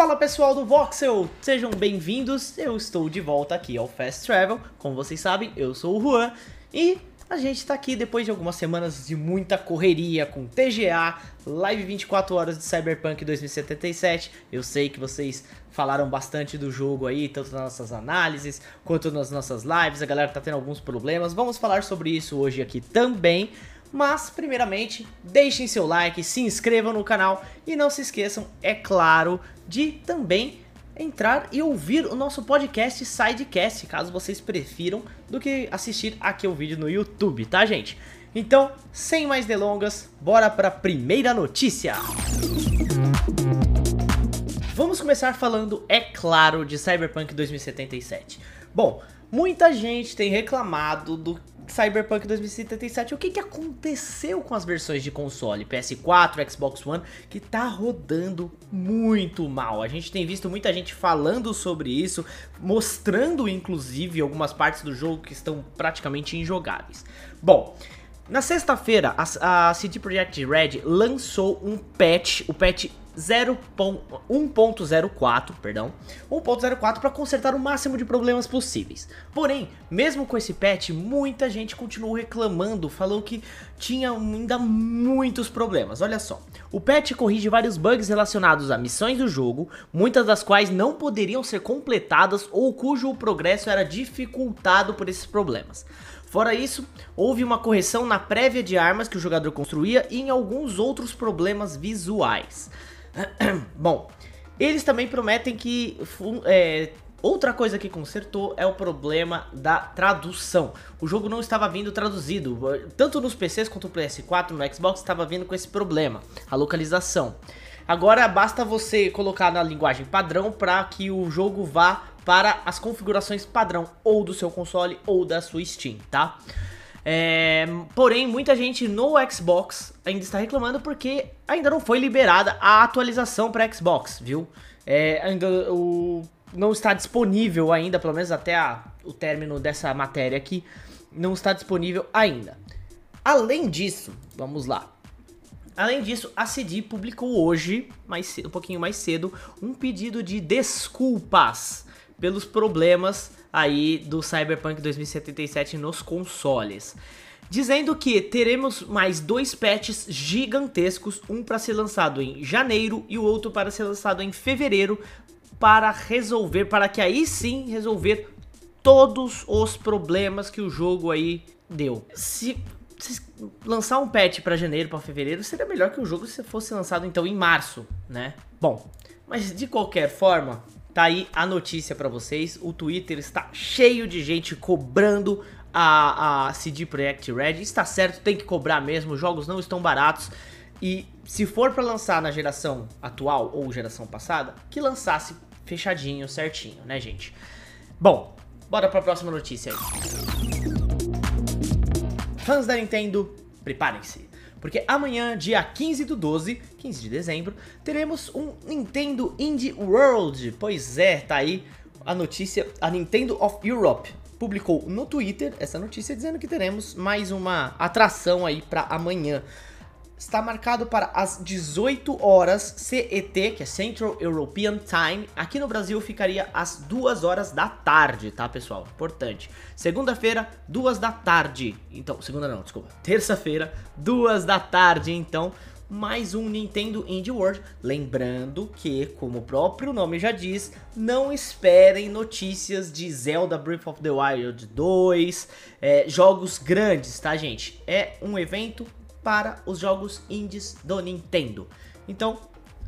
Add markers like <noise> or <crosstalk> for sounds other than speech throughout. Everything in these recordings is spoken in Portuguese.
Fala pessoal do Voxel, sejam bem-vindos. Eu estou de volta aqui ao Fast Travel. Como vocês sabem, eu sou o Juan e a gente tá aqui depois de algumas semanas de muita correria com TGA, live 24 horas de Cyberpunk 2077. Eu sei que vocês falaram bastante do jogo aí, tanto nas nossas análises quanto nas nossas lives. A galera tá tendo alguns problemas. Vamos falar sobre isso hoje aqui também. Mas, primeiramente, deixem seu like, se inscrevam no canal e não se esqueçam, é claro, de também entrar e ouvir o nosso podcast Sidecast, caso vocês prefiram, do que assistir aqui o vídeo no YouTube, tá, gente? Então, sem mais delongas, bora para a primeira notícia! Vamos começar falando, é claro, de Cyberpunk 2077. Bom, muita gente tem reclamado do Cyberpunk 2077, o que, que aconteceu com as versões de console PS4, Xbox One, que tá rodando muito mal. A gente tem visto muita gente falando sobre isso, mostrando inclusive algumas partes do jogo que estão praticamente injogáveis. Bom, na sexta-feira, a, a CD Projekt Red lançou um patch, o patch 1.04, perdão, 1.04 para consertar o máximo de problemas possíveis. Porém, mesmo com esse patch, muita gente continuou reclamando, falou que tinha ainda muitos problemas. Olha só, o patch corrige vários bugs relacionados a missões do jogo, muitas das quais não poderiam ser completadas ou cujo progresso era dificultado por esses problemas. Fora isso, houve uma correção na prévia de armas que o jogador construía e em alguns outros problemas visuais. <clears throat> Bom, eles também prometem que é, outra coisa que consertou é o problema da tradução. O jogo não estava vindo traduzido, tanto nos PCs quanto no PS4, no Xbox estava vindo com esse problema, a localização. Agora basta você colocar na linguagem padrão para que o jogo vá para as configurações padrão ou do seu console ou da sua Steam, tá? É, porém, muita gente no Xbox ainda está reclamando porque ainda não foi liberada a atualização para Xbox, viu? É, ainda o, não está disponível ainda, pelo menos até a, o término dessa matéria aqui, não está disponível ainda. Além disso, vamos lá. Além disso, a CD publicou hoje, mais cedo, um pouquinho mais cedo, um pedido de desculpas pelos problemas aí do Cyberpunk 2077 nos consoles. Dizendo que teremos mais dois patches gigantescos, um para ser lançado em janeiro e o outro para ser lançado em fevereiro, para resolver, para que aí sim resolver todos os problemas que o jogo aí deu. Se, se lançar um patch para janeiro, para fevereiro, seria melhor que o jogo se fosse lançado então em março, né? Bom, mas de qualquer forma, Tá aí a notícia para vocês. O Twitter está cheio de gente cobrando a, a CD Projekt Red. Está certo, tem que cobrar mesmo. Os jogos não estão baratos. E se for para lançar na geração atual ou geração passada, que lançasse fechadinho, certinho, né, gente? Bom, bora para a próxima notícia aí. Fãs da Nintendo, preparem-se. Porque amanhã, dia 15 do 12, 15 de dezembro, teremos um Nintendo Indie World. Pois é, tá aí a notícia, a Nintendo of Europe publicou no Twitter essa notícia dizendo que teremos mais uma atração aí para amanhã está marcado para as 18 horas CET, que é Central European Time. Aqui no Brasil ficaria às 2 horas da tarde, tá, pessoal? Importante. Segunda-feira, 2 da tarde. Então, segunda não, desculpa. Terça-feira, 2 da tarde, então, mais um Nintendo Indie World. Lembrando que, como o próprio nome já diz, não esperem notícias de Zelda Breath of the Wild 2, é, jogos grandes, tá, gente? É um evento para os jogos indies do Nintendo. Então,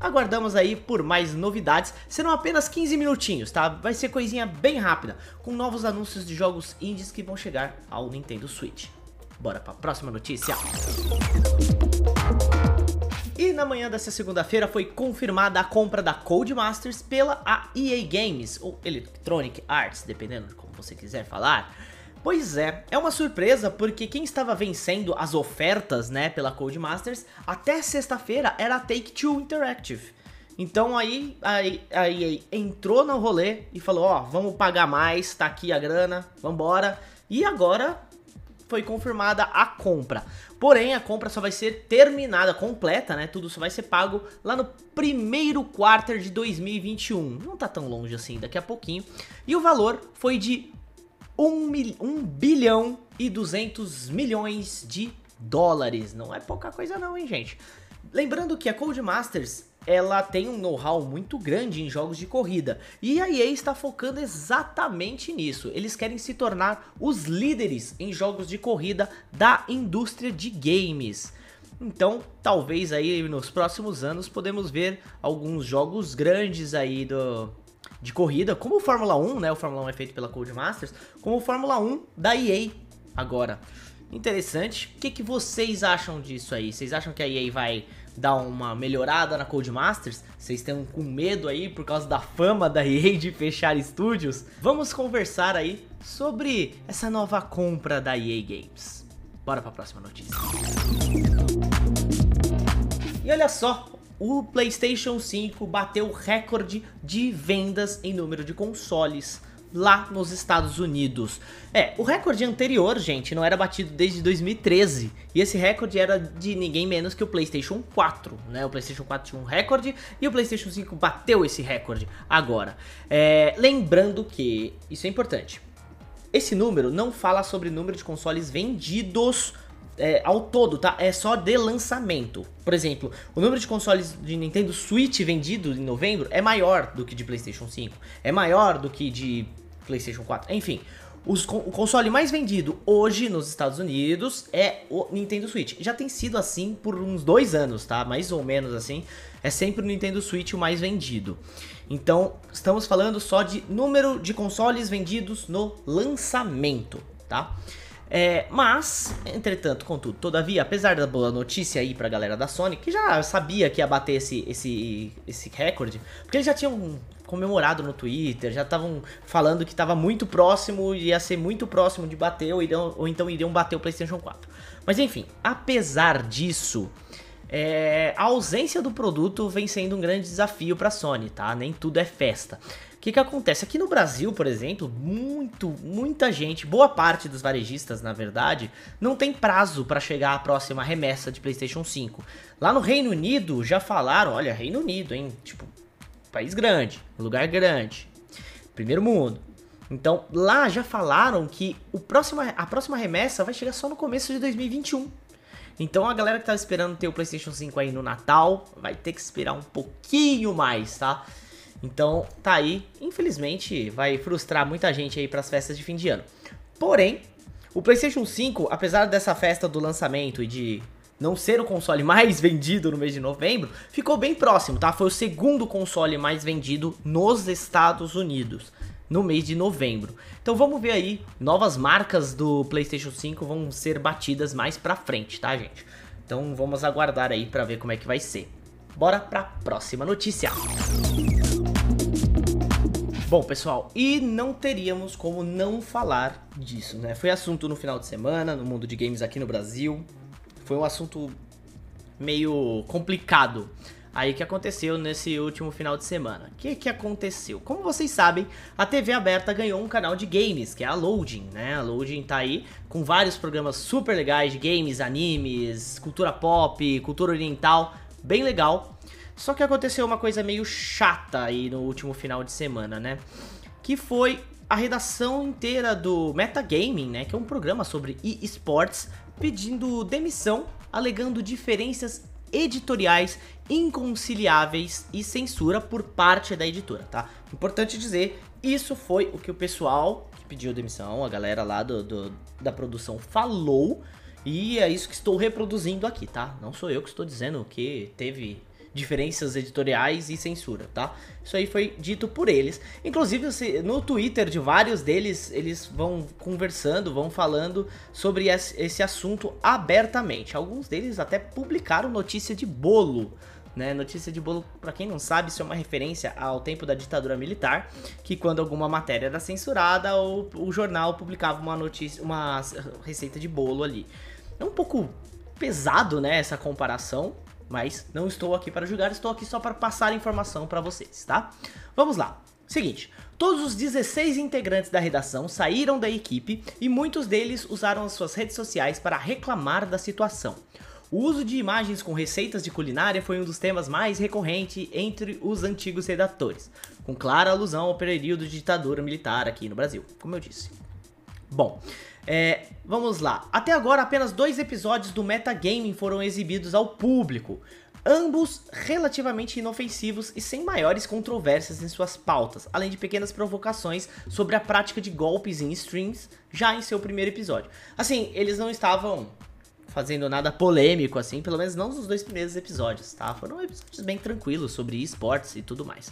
aguardamos aí por mais novidades. Serão apenas 15 minutinhos, tá? Vai ser coisinha bem rápida, com novos anúncios de jogos indies que vão chegar ao Nintendo Switch. Bora para a próxima notícia. E na manhã dessa segunda-feira foi confirmada a compra da Codemasters pela EA Games, ou Electronic Arts, dependendo de como você quiser falar Pois é, é uma surpresa porque quem estava vencendo as ofertas, né, pela Codemasters, até sexta-feira era a Take-Two Interactive. Então aí, aí, aí, entrou no rolê e falou, ó, vamos pagar mais, tá aqui a grana, vambora. E agora foi confirmada a compra. Porém, a compra só vai ser terminada, completa, né? Tudo só vai ser pago lá no primeiro quarter de 2021. Não tá tão longe assim, daqui a pouquinho. E o valor foi de 1, mil, 1 bilhão e 200 milhões de dólares. Não é pouca coisa não, hein, gente? Lembrando que a Codemasters ela tem um know-how muito grande em jogos de corrida e a EA está focando exatamente nisso. Eles querem se tornar os líderes em jogos de corrida da indústria de games. Então, talvez aí nos próximos anos podemos ver alguns jogos grandes aí do de corrida, como o Fórmula 1, né? O Fórmula 1 é feito pela Codemasters, como o Fórmula 1 da EA agora. Interessante. O que, que vocês acham disso aí? Vocês acham que a EA vai dar uma melhorada na Codemasters? Vocês estão com medo aí por causa da fama da EA de fechar estúdios? Vamos conversar aí sobre essa nova compra da EA Games. Bora para a próxima notícia. E olha só, o PlayStation 5 bateu recorde de vendas em número de consoles lá nos Estados Unidos. É, o recorde anterior, gente, não era batido desde 2013. E esse recorde era de ninguém menos que o PlayStation 4, né? O PlayStation 4 tinha um recorde e o PlayStation 5 bateu esse recorde agora. É, lembrando que, isso é importante, esse número não fala sobre número de consoles vendidos é, ao todo, tá? É só de lançamento. Por exemplo, o número de consoles de Nintendo Switch vendido em novembro é maior do que de PlayStation 5, é maior do que de PlayStation 4. Enfim, os, o console mais vendido hoje nos Estados Unidos é o Nintendo Switch. Já tem sido assim por uns dois anos, tá? Mais ou menos assim. É sempre o Nintendo Switch o mais vendido. Então, estamos falando só de número de consoles vendidos no lançamento, tá? É, mas, entretanto, contudo, todavia, apesar da boa notícia aí pra galera da Sony, que já sabia que ia bater esse, esse, esse recorde, porque eles já tinham comemorado no Twitter, já estavam falando que estava muito próximo, ia ser muito próximo de bater, ou, iriam, ou então iriam bater o PlayStation 4. Mas enfim, apesar disso, é, a ausência do produto vem sendo um grande desafio para a Sony, tá? Nem tudo é festa. Que, que acontece? Aqui no Brasil, por exemplo, muito, muita gente, boa parte dos varejistas, na verdade, não tem prazo para chegar à próxima remessa de PlayStation 5. Lá no Reino Unido já falaram, olha, Reino Unido, hein? Tipo, país grande, lugar grande, primeiro mundo. Então lá já falaram que o próximo, a próxima remessa vai chegar só no começo de 2021. Então a galera que tava esperando ter o PlayStation 5 aí no Natal vai ter que esperar um pouquinho mais, tá? Então tá aí, infelizmente vai frustrar muita gente aí para as festas de fim de ano. Porém, o PlayStation 5, apesar dessa festa do lançamento e de não ser o console mais <laughs> vendido no mês de novembro, ficou bem próximo, tá? Foi o segundo console mais vendido nos Estados Unidos no mês de novembro. Então vamos ver aí, novas marcas do PlayStation 5 vão ser batidas mais pra frente, tá, gente? Então vamos aguardar aí para ver como é que vai ser. Bora pra próxima notícia. Bom, pessoal, e não teríamos como não falar disso, né? Foi assunto no final de semana, no mundo de games aqui no Brasil foi um assunto meio complicado aí que aconteceu nesse último final de semana. O que, que aconteceu? Como vocês sabem, a TV aberta ganhou um canal de games, que é a Loading, né? A Loading tá aí com vários programas super legais de games, animes, cultura pop, cultura oriental, bem legal. Só que aconteceu uma coisa meio chata aí no último final de semana, né? Que foi a redação inteira do Metagaming, né? Que é um programa sobre esports pedindo demissão, alegando diferenças editoriais inconciliáveis e censura por parte da editora, tá? Importante dizer, isso foi o que o pessoal que pediu demissão, a galera lá do, do, da produção falou, e é isso que estou reproduzindo aqui, tá? Não sou eu que estou dizendo que teve diferenças editoriais e censura, tá? Isso aí foi dito por eles. Inclusive, no Twitter de vários deles, eles vão conversando, vão falando sobre esse assunto abertamente. Alguns deles até publicaram notícia de bolo né? Notícia de bolo, para quem não sabe, isso é uma referência ao tempo da ditadura militar, que quando alguma matéria era censurada, o, o jornal publicava uma notícia, uma receita de bolo ali. É um pouco pesado, né, essa comparação, mas não estou aqui para julgar, estou aqui só para passar informação para vocês, tá? Vamos lá. Seguinte, todos os 16 integrantes da redação saíram da equipe e muitos deles usaram as suas redes sociais para reclamar da situação. O uso de imagens com receitas de culinária foi um dos temas mais recorrentes entre os antigos redatores, com clara alusão ao período de ditadura militar aqui no Brasil, como eu disse. Bom, é, vamos lá. Até agora, apenas dois episódios do Metagaming foram exibidos ao público, ambos relativamente inofensivos e sem maiores controvérsias em suas pautas, além de pequenas provocações sobre a prática de golpes em streams já em seu primeiro episódio. Assim, eles não estavam fazendo nada polêmico, assim, pelo menos não nos dois primeiros episódios, tá? Foram episódios bem tranquilos sobre esportes e tudo mais.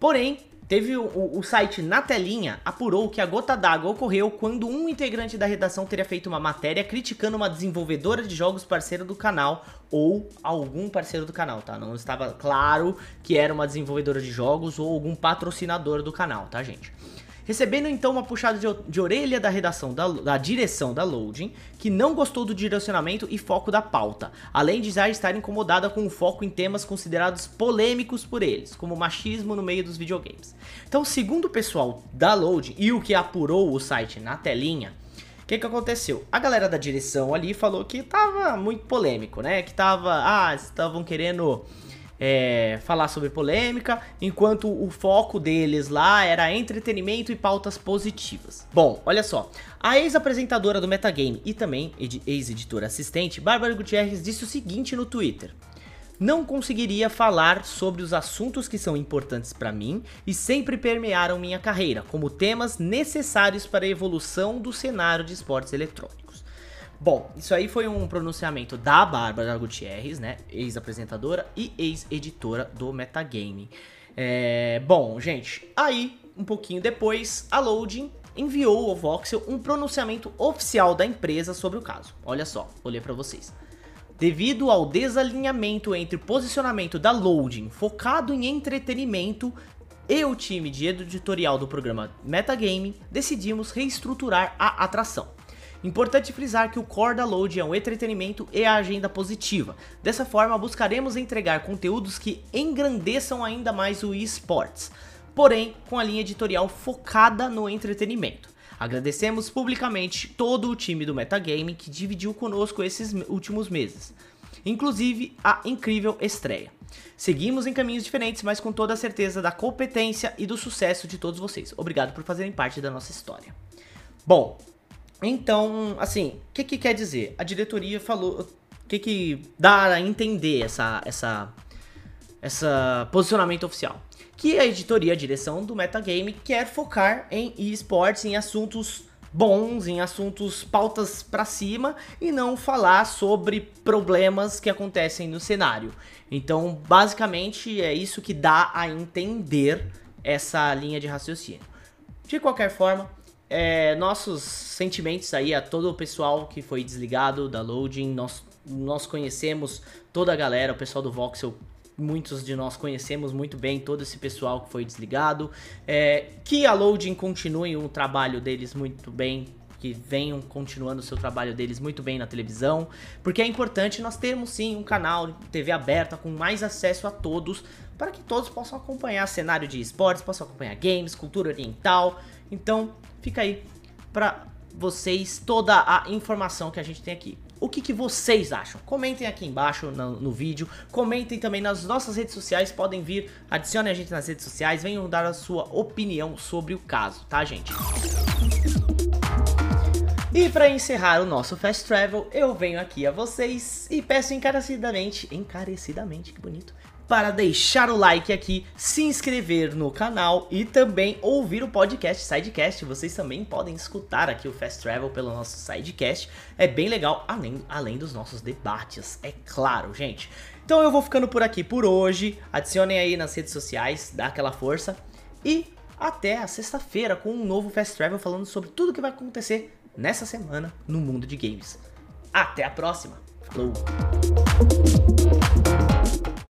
Porém, teve o, o, site Na Telinha apurou que a gota d'água ocorreu quando um integrante da redação teria feito uma matéria criticando uma desenvolvedora de jogos parceira do canal ou algum parceiro do canal, tá? Não estava claro que era uma desenvolvedora de jogos ou algum patrocinador do canal, tá, gente? Recebendo então uma puxada de, de orelha da redação da, da, direção da Loading, que não gostou do direcionamento e foco da pauta, além de já estar incomodada com o foco em temas considerados polêmicos por eles, como machismo no meio dos videogames. Então, segundo o pessoal da Loading e o que apurou o site na telinha, o que, que aconteceu? A galera da direção ali falou que tava muito polêmico, né? Que tava, ah, estavam querendo é, falar sobre polêmica, enquanto o foco deles lá era entretenimento e pautas positivas. Bom, olha só, a ex-apresentadora do Metagame e também ex-editora assistente, Bárbara Gutierrez, disse o seguinte no Twitter. Não conseguiria falar sobre os assuntos que são importantes para mim e sempre permearam minha carreira, como temas necessários para a evolução do cenário de esportes eletrônicos. Bom, isso aí foi um pronunciamento da Bárbara Gutierrez, né? Ex-apresentadora e ex-editora do Metagame. É, bom, gente, aí, um pouquinho depois, a Loading enviou ao Voxel um pronunciamento oficial da empresa sobre o caso. Olha só, vou ler para vocês. Devido ao desalinhamento entre o posicionamento da Loading focado em entretenimento e o time de editorial do programa Metagame, decidimos reestruturar a atração. Importante frisar que o core da Load é um entretenimento e a agenda positiva. Dessa forma, buscaremos entregar conteúdos que engrandeçam ainda mais o esports, porém com a linha editorial focada no entretenimento. Agradecemos publicamente todo o time do Metagame que dividiu conosco esses últimos meses, inclusive a incrível estreia. Seguimos em caminhos diferentes, mas com toda a certeza da competência e do sucesso de todos vocês. Obrigado por fazerem parte da nossa história. Bom, então, assim, o que, que quer dizer? A diretoria falou. O que, que dá a entender essa, essa, essa posicionamento oficial? Que a editoria, a direção do Metagame quer focar em esportes, em assuntos bons, em assuntos pautas para cima e não falar sobre problemas que acontecem no cenário. Então, basicamente, é isso que dá a entender essa linha de raciocínio. De qualquer forma, é, nossos sentimentos aí a todo o pessoal que foi desligado da Loading. Nós, nós conhecemos toda a galera, o pessoal do Voxel. Muitos de nós conhecemos muito bem todo esse pessoal que foi desligado. É, que a Loading continue o trabalho deles muito bem que venham continuando o seu trabalho deles muito bem na televisão, porque é importante nós termos sim um canal TV aberta com mais acesso a todos, para que todos possam acompanhar cenário de esportes, possam acompanhar games, cultura oriental. Então, fica aí para vocês toda a informação que a gente tem aqui. O que, que vocês acham? Comentem aqui embaixo no, no, vídeo, comentem também nas nossas redes sociais, podem vir, adicione a gente nas redes sociais, venham dar a sua opinião sobre o caso, tá gente? E para encerrar o nosso Fast Travel, eu venho aqui a vocês e peço encarecidamente, encarecidamente, que bonito, para deixar o like aqui, se inscrever no canal e também ouvir o podcast Sidecast. Vocês também podem escutar aqui o Fast Travel pelo nosso Sidecast. É bem legal, além, além dos nossos debates, é claro, gente. Então eu vou ficando por aqui por hoje. Adicionem aí nas redes sociais, dá aquela força. E até a sexta-feira com um novo Fast Travel falando sobre tudo que vai acontecer nessa semana no mundo de games. Até a próxima. Falou!